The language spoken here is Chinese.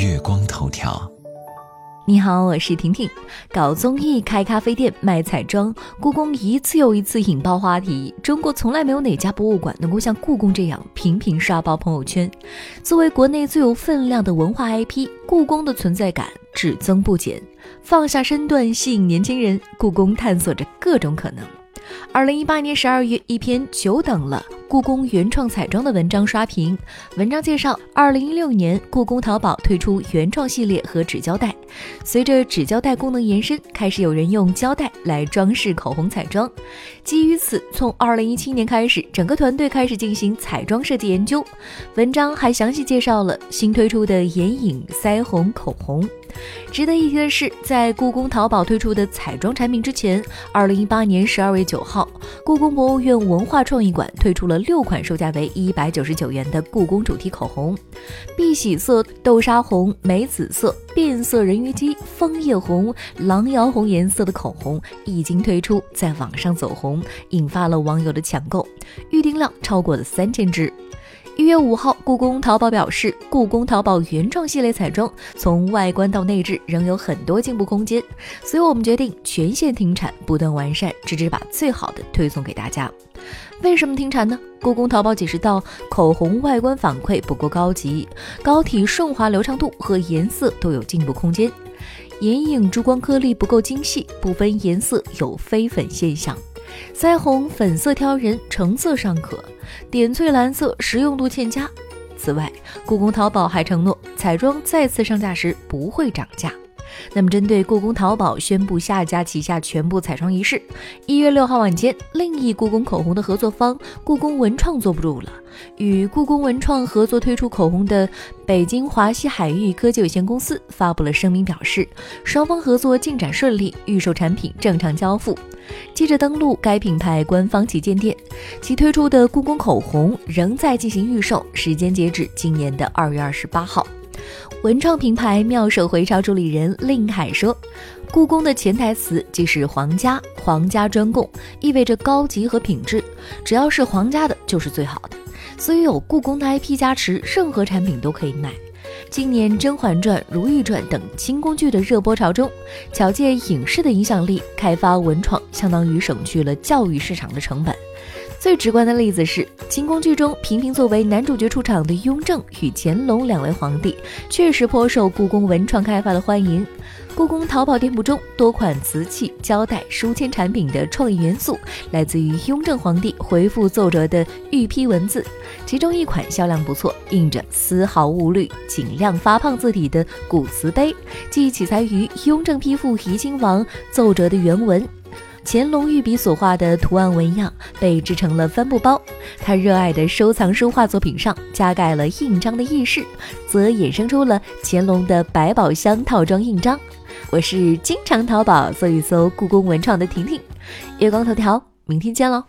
月光头条。你好，我是婷婷。搞综艺、开咖啡店、卖彩妆，故宫一次又一次引爆话题。中国从来没有哪家博物馆能够像故宫这样频频刷爆朋友圈。作为国内最有分量的文化 IP，故宫的存在感只增不减。放下身段吸引年轻人，故宫探索着各种可能。二零一八年十二月，一篇久等了。故宫原创彩妆的文章刷屏。文章介绍，二零一六年，故宫淘宝推出原创系列和纸胶带。随着纸胶带功能延伸，开始有人用胶带来装饰口红彩妆。基于此，从二零一七年开始，整个团队开始进行彩妆设计研究。文章还详细介绍了新推出的眼影、腮红、口红。值得一提的是，在故宫淘宝推出的彩妆产品之前，二零一八年十二月九号，故宫博物院文化创意馆推出了。六款售价为一百九十九元的故宫主题口红，碧玺色、豆沙红、玫紫色、变色人鱼姬、枫叶红、狼窑红颜色的口红一经推出，在网上走红，引发了网友的抢购，预订量超过了三千支。一月五号，故宫淘宝表示，故宫淘宝原创系列彩妆从外观到内置仍有很多进步空间，所以我们决定全线停产，不断完善，直至把最好的推送给大家。为什么停产呢？故宫淘宝解释道，口红外观反馈不够高级，膏体顺滑流畅度和颜色都有进步空间，眼影珠光颗粒不够精细，部分颜色有飞粉现象。腮红粉色挑人，橙色尚可，点翠蓝色实用度欠佳。此外，故宫淘宝还承诺，彩妆再次上架时不会涨价。那么，针对故宫淘宝宣布下架旗下全部彩妆一事，一月六号晚间，另一故宫口红的合作方故宫文创坐不住了。与故宫文创合作推出口红的北京华西海域科技有限公司发布了声明，表示双方合作进展顺利，预售产品正常交付。接着登录该品牌官方旗舰店，其推出的故宫口红仍在进行预售，时间截止今年的二月二十八号。文创品牌妙手回潮助理人令海说：“故宫的潜台词即是皇家，皇家专供，意味着高级和品质，只要是皇家的，就是最好的。所以有故宫的 IP 加持，任何产品都可以买。今年《甄嬛传》《如懿传》等清宫剧的热播潮中，巧借影视的影响力开发文创，相当于省去了教育市场的成本。”最直观的例子是，清宫剧中频频作为男主角出场的雍正与乾隆两位皇帝，确实颇受故宫文创开发的欢迎。故宫淘宝店铺中多款瓷器、胶带、书签产品的创意元素，来自于雍正皇帝回复奏折的御批文字，其中一款销量不错，印着“丝毫勿虑，尽量发胖”字体的古瓷杯，即起材于雍正批复怡亲王奏折的原文。乾隆御笔所画的图案纹样被制成了帆布包，他热爱的收藏书画作品上加盖了印章的意式，则衍生出了乾隆的百宝箱套装印章。我是经常淘宝搜一搜故宫文创的婷婷，月光头条，明天见喽。